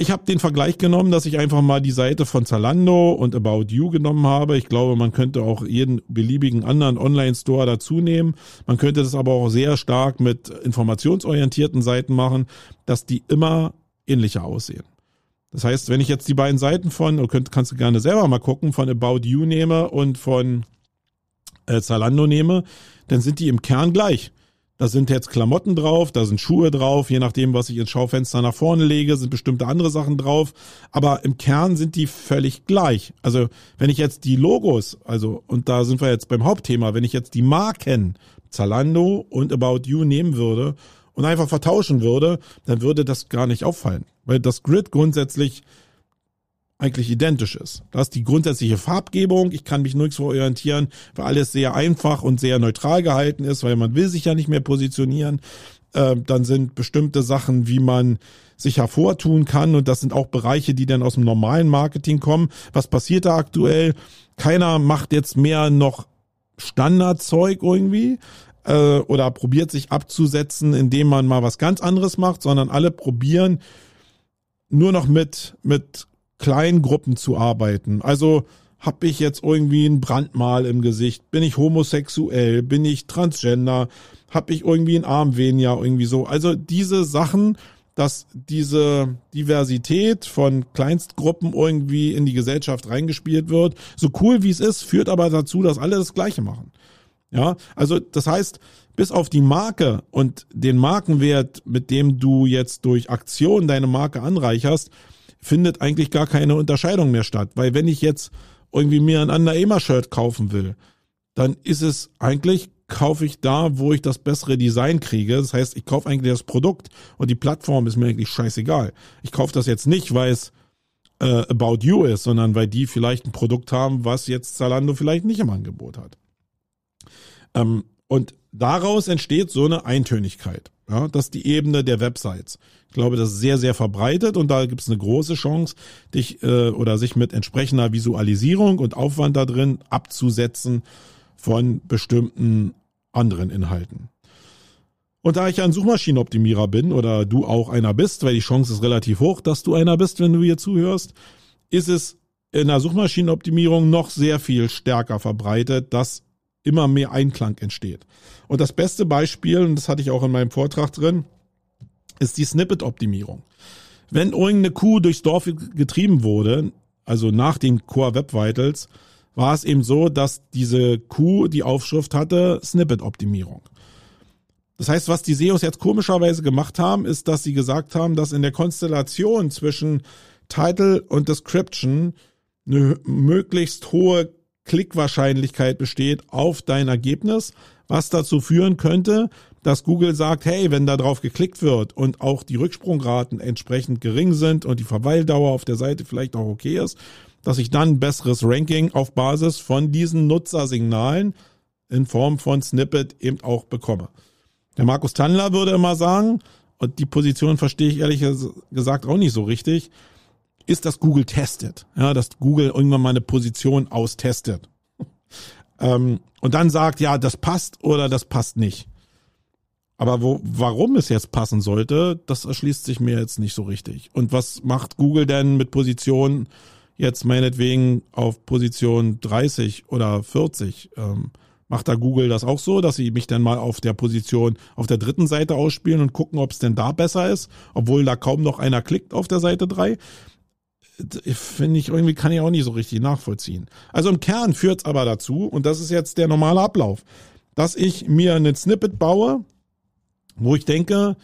ich habe den Vergleich genommen, dass ich einfach mal die Seite von Zalando und About You genommen habe. Ich glaube, man könnte auch jeden beliebigen anderen Online-Store dazu nehmen. Man könnte das aber auch sehr stark mit informationsorientierten Seiten machen, dass die immer ähnlicher aussehen. Das heißt, wenn ich jetzt die beiden Seiten von, du könnt, kannst du gerne selber mal gucken, von About You nehme und von äh, Zalando nehme, dann sind die im Kern gleich. Da sind jetzt Klamotten drauf, da sind Schuhe drauf, je nachdem, was ich ins Schaufenster nach vorne lege, sind bestimmte andere Sachen drauf. Aber im Kern sind die völlig gleich. Also wenn ich jetzt die Logos, also und da sind wir jetzt beim Hauptthema, wenn ich jetzt die Marken Zalando und About You nehmen würde und einfach vertauschen würde, dann würde das gar nicht auffallen, weil das Grid grundsätzlich eigentlich identisch ist. Da ist die grundsätzliche Farbgebung, ich kann mich nirgendwo orientieren, weil alles sehr einfach und sehr neutral gehalten ist, weil man will sich ja nicht mehr positionieren. Äh, dann sind bestimmte Sachen, wie man sich hervortun kann und das sind auch Bereiche, die dann aus dem normalen Marketing kommen. Was passiert da aktuell? Keiner macht jetzt mehr noch Standardzeug irgendwie, äh, oder probiert sich abzusetzen, indem man mal was ganz anderes macht, sondern alle probieren nur noch mit, mit kleinen Gruppen zu arbeiten. Also habe ich jetzt irgendwie ein Brandmal im Gesicht? Bin ich homosexuell? Bin ich transgender? Habe ich irgendwie ein Armwehen ja irgendwie so? Also diese Sachen, dass diese Diversität von Kleinstgruppen irgendwie in die Gesellschaft reingespielt wird, so cool wie es ist, führt aber dazu, dass alle das Gleiche machen. Ja, also das heißt, bis auf die Marke und den Markenwert, mit dem du jetzt durch Aktion deine Marke anreicherst, findet eigentlich gar keine Unterscheidung mehr statt. Weil wenn ich jetzt irgendwie mir ein Under Amer Shirt kaufen will, dann ist es eigentlich kaufe ich da, wo ich das bessere Design kriege. Das heißt, ich kaufe eigentlich das Produkt und die Plattform ist mir eigentlich scheißegal. Ich kaufe das jetzt nicht, weil es äh, About You ist, sondern weil die vielleicht ein Produkt haben, was jetzt Zalando vielleicht nicht im Angebot hat. Ähm, und daraus entsteht so eine Eintönigkeit. Ja, das ist die Ebene der Websites. Ich glaube, das ist sehr, sehr verbreitet und da gibt es eine große Chance, dich äh, oder sich mit entsprechender Visualisierung und Aufwand da drin abzusetzen von bestimmten anderen Inhalten. Und da ich ein Suchmaschinenoptimierer bin oder du auch einer bist, weil die Chance ist relativ hoch, dass du einer bist, wenn du hier zuhörst, ist es in der Suchmaschinenoptimierung noch sehr viel stärker verbreitet, dass immer mehr Einklang entsteht. Und das beste Beispiel, und das hatte ich auch in meinem Vortrag drin, ist die Snippet-Optimierung. Wenn irgendeine Kuh durchs Dorf getrieben wurde, also nach den Core Web Vitals, war es eben so, dass diese Kuh die Aufschrift hatte Snippet-Optimierung. Das heißt, was die SEOs jetzt komischerweise gemacht haben, ist, dass sie gesagt haben, dass in der Konstellation zwischen Title und Description eine möglichst hohe Klickwahrscheinlichkeit besteht auf dein Ergebnis, was dazu führen könnte, dass Google sagt, hey, wenn da drauf geklickt wird und auch die Rücksprungraten entsprechend gering sind und die Verweildauer auf der Seite vielleicht auch okay ist, dass ich dann ein besseres Ranking auf Basis von diesen Nutzersignalen in Form von Snippet eben auch bekomme. Der Markus Tandler würde immer sagen, und die Position verstehe ich ehrlich gesagt auch nicht so richtig, ist, dass Google testet. Ja, dass Google irgendwann mal eine Position austestet. <laughs> ähm, und dann sagt, ja, das passt oder das passt nicht. Aber wo, warum es jetzt passen sollte, das erschließt sich mir jetzt nicht so richtig. Und was macht Google denn mit Positionen jetzt meinetwegen auf Position 30 oder 40? Ähm, macht da Google das auch so, dass sie mich dann mal auf der Position auf der dritten Seite ausspielen und gucken, ob es denn da besser ist, obwohl da kaum noch einer klickt auf der Seite 3? Finde ich irgendwie, kann ich auch nicht so richtig nachvollziehen. Also im Kern führt es aber dazu, und das ist jetzt der normale Ablauf, dass ich mir einen Snippet baue, wo ich denke,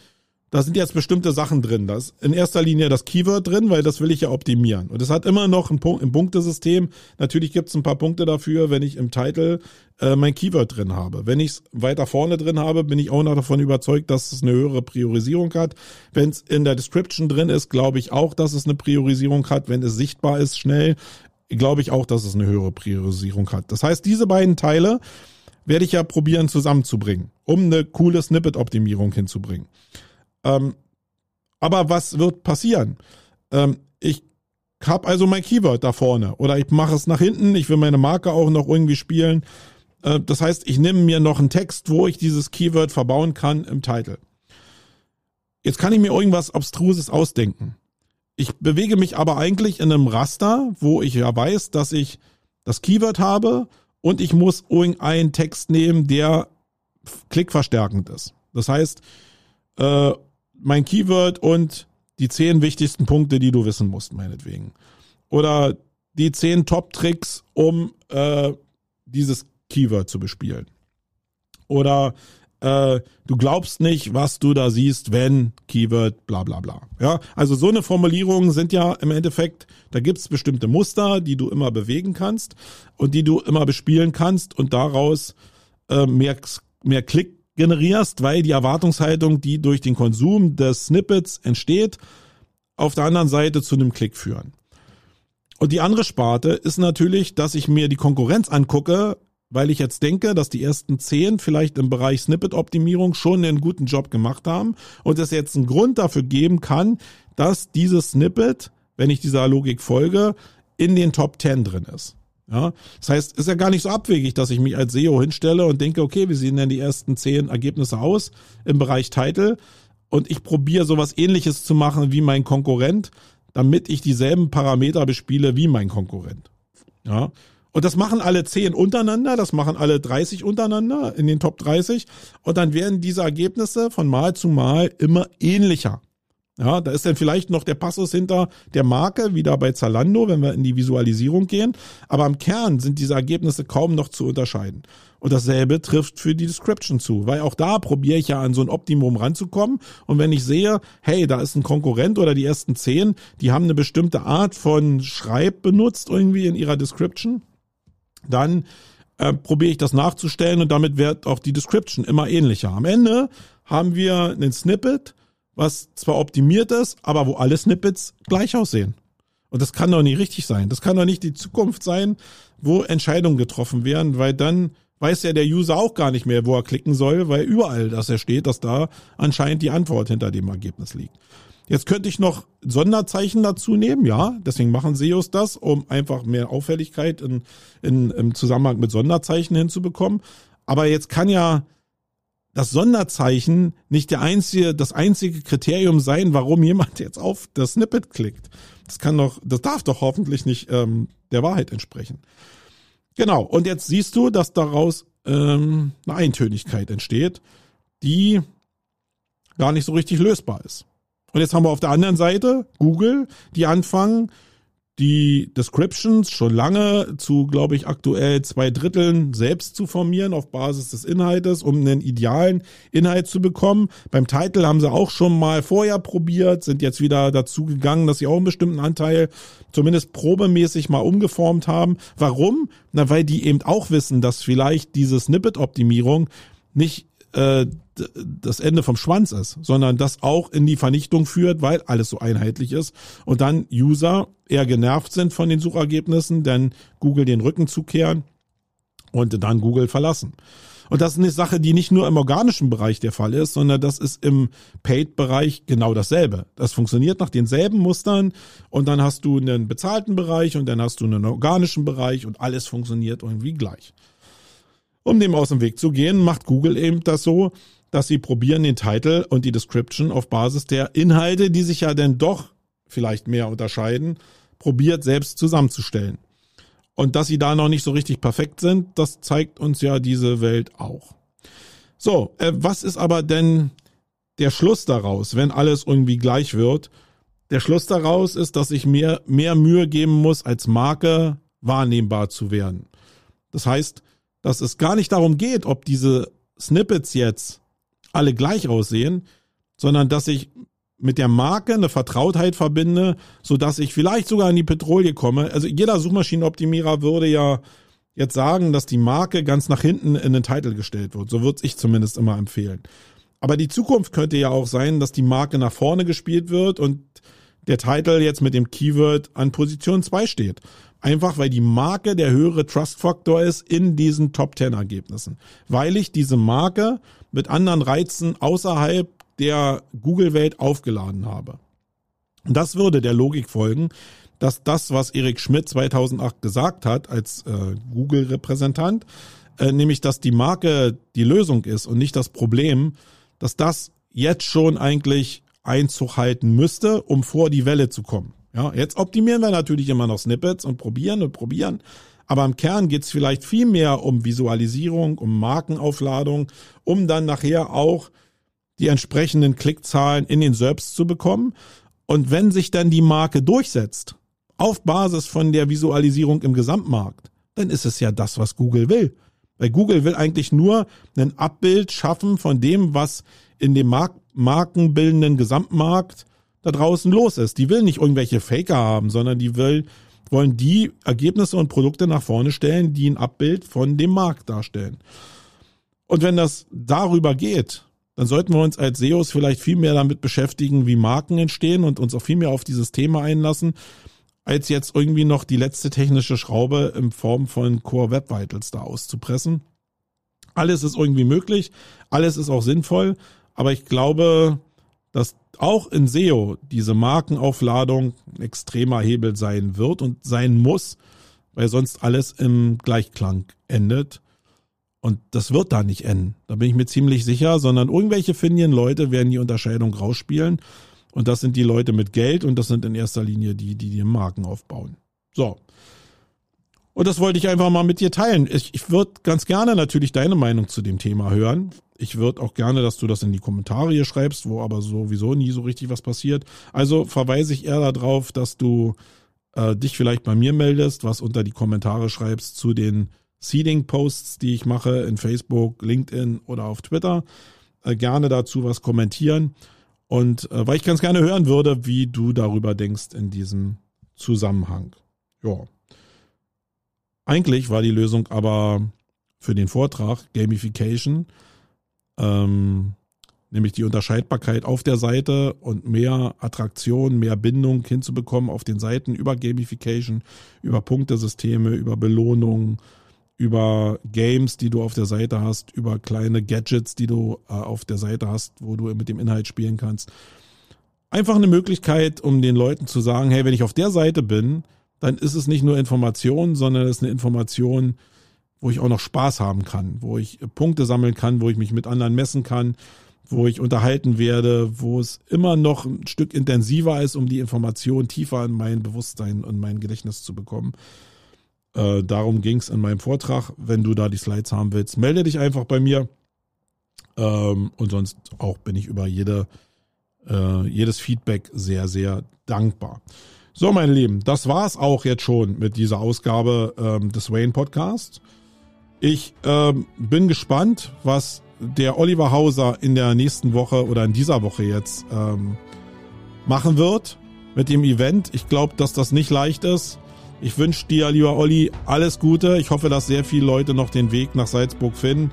da sind jetzt bestimmte Sachen drin. Da ist in erster Linie das Keyword drin, weil das will ich ja optimieren. Und es hat immer noch ein Punkt im Punktesystem. Natürlich gibt es ein paar Punkte dafür, wenn ich im Titel äh, mein Keyword drin habe. Wenn ich es weiter vorne drin habe, bin ich auch noch davon überzeugt, dass es eine höhere Priorisierung hat. Wenn es in der Description drin ist, glaube ich auch, dass es eine Priorisierung hat. Wenn es sichtbar ist, schnell, glaube ich auch, dass es eine höhere Priorisierung hat. Das heißt, diese beiden Teile werde ich ja probieren zusammenzubringen, um eine coole Snippet-Optimierung hinzubringen. Ähm, aber was wird passieren? Ähm, ich habe also mein Keyword da vorne oder ich mache es nach hinten, ich will meine Marke auch noch irgendwie spielen. Äh, das heißt, ich nehme mir noch einen Text, wo ich dieses Keyword verbauen kann im Titel. Jetzt kann ich mir irgendwas Abstruses ausdenken. Ich bewege mich aber eigentlich in einem Raster, wo ich ja weiß, dass ich das Keyword habe und ich muss irgendeinen Text nehmen, der klickverstärkend ist. Das heißt, äh, mein Keyword und die zehn wichtigsten Punkte, die du wissen musst, meinetwegen. Oder die zehn Top-Tricks, um äh, dieses Keyword zu bespielen. Oder äh, du glaubst nicht, was du da siehst, wenn Keyword bla bla bla. Ja, also so eine Formulierung sind ja im Endeffekt, da gibt's bestimmte Muster, die du immer bewegen kannst und die du immer bespielen kannst und daraus äh, mehr, mehr Klick generierst, weil die Erwartungshaltung, die durch den Konsum des Snippets entsteht, auf der anderen Seite zu einem Klick führen. Und die andere Sparte ist natürlich, dass ich mir die Konkurrenz angucke, weil ich jetzt denke, dass die ersten zehn vielleicht im Bereich Snippet-Optimierung schon einen guten Job gemacht haben und es jetzt einen Grund dafür geben kann, dass dieses Snippet, wenn ich dieser Logik folge, in den Top 10 drin ist. Ja, das heißt, ist ja gar nicht so abwegig, dass ich mich als SEO hinstelle und denke, okay, wie sehen denn die ersten zehn Ergebnisse aus im Bereich Title? Und ich probiere sowas ähnliches zu machen wie mein Konkurrent, damit ich dieselben Parameter bespiele wie mein Konkurrent. Ja, und das machen alle 10 untereinander, das machen alle 30 untereinander in den Top 30. Und dann werden diese Ergebnisse von Mal zu Mal immer ähnlicher. Ja, da ist dann vielleicht noch der Passus hinter der Marke, wie da bei Zalando, wenn wir in die Visualisierung gehen. Aber im Kern sind diese Ergebnisse kaum noch zu unterscheiden. Und dasselbe trifft für die Description zu, weil auch da probiere ich ja an so ein Optimum ranzukommen. Und wenn ich sehe, hey, da ist ein Konkurrent oder die ersten zehn, die haben eine bestimmte Art von Schreib benutzt irgendwie in ihrer Description, dann äh, probiere ich das nachzustellen und damit wird auch die Description immer ähnlicher. Am Ende haben wir einen Snippet, was zwar optimiert ist, aber wo alle Snippets gleich aussehen. Und das kann doch nicht richtig sein. Das kann doch nicht die Zukunft sein, wo Entscheidungen getroffen werden, weil dann weiß ja der User auch gar nicht mehr, wo er klicken soll, weil überall, dass er steht, dass da anscheinend die Antwort hinter dem Ergebnis liegt. Jetzt könnte ich noch Sonderzeichen dazu nehmen, ja. Deswegen machen SEOs das, um einfach mehr Auffälligkeit in, in, im Zusammenhang mit Sonderzeichen hinzubekommen. Aber jetzt kann ja das Sonderzeichen nicht der einzige, das einzige Kriterium sein, warum jemand <laughs> jetzt auf das Snippet klickt. Das kann doch, das darf doch hoffentlich nicht ähm, der Wahrheit entsprechen. Genau. Und jetzt siehst du, dass daraus ähm, eine Eintönigkeit entsteht, die gar nicht so richtig lösbar ist. Und jetzt haben wir auf der anderen Seite Google, die anfangen, die Descriptions schon lange zu, glaube ich, aktuell zwei Dritteln selbst zu formieren auf Basis des Inhaltes, um einen idealen Inhalt zu bekommen. Beim Titel haben sie auch schon mal vorher probiert, sind jetzt wieder dazu gegangen, dass sie auch einen bestimmten Anteil zumindest probemäßig mal umgeformt haben. Warum? Na, weil die eben auch wissen, dass vielleicht diese Snippet-Optimierung nicht äh, das Ende vom Schwanz ist, sondern das auch in die Vernichtung führt, weil alles so einheitlich ist und dann User eher genervt sind von den Suchergebnissen, denn Google den Rücken zukehren und dann Google verlassen. Und das ist eine Sache, die nicht nur im organischen Bereich der Fall ist, sondern das ist im Paid-Bereich genau dasselbe. Das funktioniert nach denselben Mustern und dann hast du einen bezahlten Bereich und dann hast du einen organischen Bereich und alles funktioniert irgendwie gleich. Um dem aus dem Weg zu gehen, macht Google eben das so, dass sie probieren, den Titel und die Description auf Basis der Inhalte, die sich ja dann doch vielleicht mehr unterscheiden, probiert selbst zusammenzustellen. Und dass sie da noch nicht so richtig perfekt sind, das zeigt uns ja diese Welt auch. So, äh, was ist aber denn der Schluss daraus, wenn alles irgendwie gleich wird? Der Schluss daraus ist, dass ich mir mehr Mühe geben muss, als Marke wahrnehmbar zu werden. Das heißt, dass es gar nicht darum geht, ob diese Snippets jetzt alle gleich aussehen, sondern dass ich mit der Marke eine Vertrautheit verbinde, so dass ich vielleicht sogar in die Petrouille komme. Also jeder Suchmaschinenoptimierer würde ja jetzt sagen, dass die Marke ganz nach hinten in den Titel gestellt wird. So würde ich zumindest immer empfehlen. Aber die Zukunft könnte ja auch sein, dass die Marke nach vorne gespielt wird und der Titel jetzt mit dem Keyword an Position 2 steht. Einfach weil die Marke der höhere Trust-Faktor ist in diesen Top 10 Ergebnissen. Weil ich diese Marke mit anderen Reizen außerhalb der Google-Welt aufgeladen habe. Und das würde der Logik folgen, dass das, was Erik Schmidt 2008 gesagt hat als äh, Google-Repräsentant, äh, nämlich dass die Marke die Lösung ist und nicht das Problem, dass das jetzt schon eigentlich Einzug halten müsste, um vor die Welle zu kommen. Ja, jetzt optimieren wir natürlich immer noch Snippets und probieren und probieren. Aber im Kern geht es vielleicht viel mehr um Visualisierung, um Markenaufladung, um dann nachher auch die entsprechenden Klickzahlen in den SERPs zu bekommen. Und wenn sich dann die Marke durchsetzt, auf Basis von der Visualisierung im Gesamtmarkt, dann ist es ja das, was Google will. Weil Google will eigentlich nur ein Abbild schaffen von dem, was in dem Mark markenbildenden Gesamtmarkt da draußen los ist. Die will nicht irgendwelche Faker haben, sondern die will wollen die Ergebnisse und Produkte nach vorne stellen, die ein Abbild von dem Markt darstellen. Und wenn das darüber geht, dann sollten wir uns als SEOs vielleicht viel mehr damit beschäftigen, wie Marken entstehen und uns auch viel mehr auf dieses Thema einlassen, als jetzt irgendwie noch die letzte technische Schraube in Form von Core Web Vitals da auszupressen. Alles ist irgendwie möglich, alles ist auch sinnvoll, aber ich glaube, dass auch in SEO diese Markenaufladung ein extremer Hebel sein wird und sein muss, weil sonst alles im Gleichklang endet. Und das wird da nicht enden. Da bin ich mir ziemlich sicher, sondern irgendwelche findigen Leute werden die Unterscheidung rausspielen. Und das sind die Leute mit Geld und das sind in erster Linie die, die die Marken aufbauen. So. Und das wollte ich einfach mal mit dir teilen. Ich, ich würde ganz gerne natürlich deine Meinung zu dem Thema hören. Ich würde auch gerne, dass du das in die Kommentare schreibst, wo aber sowieso nie so richtig was passiert. Also verweise ich eher darauf, dass du äh, dich vielleicht bei mir meldest, was unter die Kommentare schreibst zu den Seeding-Posts, die ich mache in Facebook, LinkedIn oder auf Twitter. Äh, gerne dazu was kommentieren. Und äh, weil ich ganz gerne hören würde, wie du darüber denkst in diesem Zusammenhang. Ja. Eigentlich war die Lösung aber für den Vortrag Gamification ähm, nämlich die Unterscheidbarkeit auf der Seite und mehr Attraktion, mehr Bindung hinzubekommen auf den Seiten über Gamification, über Punktesysteme, über Belohnungen, über Games, die du auf der Seite hast, über kleine Gadgets, die du äh, auf der Seite hast, wo du mit dem Inhalt spielen kannst. Einfach eine Möglichkeit, um den Leuten zu sagen, hey, wenn ich auf der Seite bin, dann ist es nicht nur Information, sondern es ist eine Information, wo ich auch noch Spaß haben kann, wo ich Punkte sammeln kann, wo ich mich mit anderen messen kann, wo ich unterhalten werde, wo es immer noch ein Stück intensiver ist, um die Information tiefer in mein Bewusstsein und mein Gedächtnis zu bekommen. Äh, darum ging es in meinem Vortrag. Wenn du da die Slides haben willst, melde dich einfach bei mir. Ähm, und sonst auch bin ich über jede, äh, jedes Feedback sehr, sehr dankbar. So, meine Lieben, das war's auch jetzt schon mit dieser Ausgabe ähm, des Wayne Podcasts. Ich ähm, bin gespannt, was der Oliver Hauser in der nächsten Woche oder in dieser Woche jetzt ähm, machen wird mit dem Event. Ich glaube, dass das nicht leicht ist. Ich wünsche dir, lieber Olli, alles Gute. Ich hoffe, dass sehr viele Leute noch den Weg nach Salzburg finden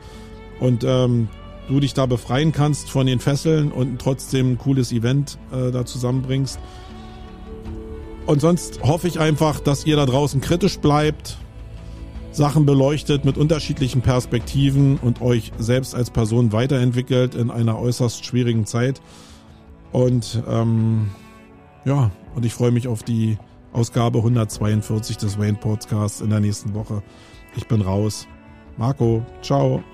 und ähm, du dich da befreien kannst von den Fesseln und trotzdem ein cooles Event äh, da zusammenbringst. Und sonst hoffe ich einfach, dass ihr da draußen kritisch bleibt, Sachen beleuchtet mit unterschiedlichen Perspektiven und euch selbst als Person weiterentwickelt in einer äußerst schwierigen Zeit. Und ähm, ja, und ich freue mich auf die Ausgabe 142 des Wayne Podcasts in der nächsten Woche. Ich bin raus. Marco, ciao.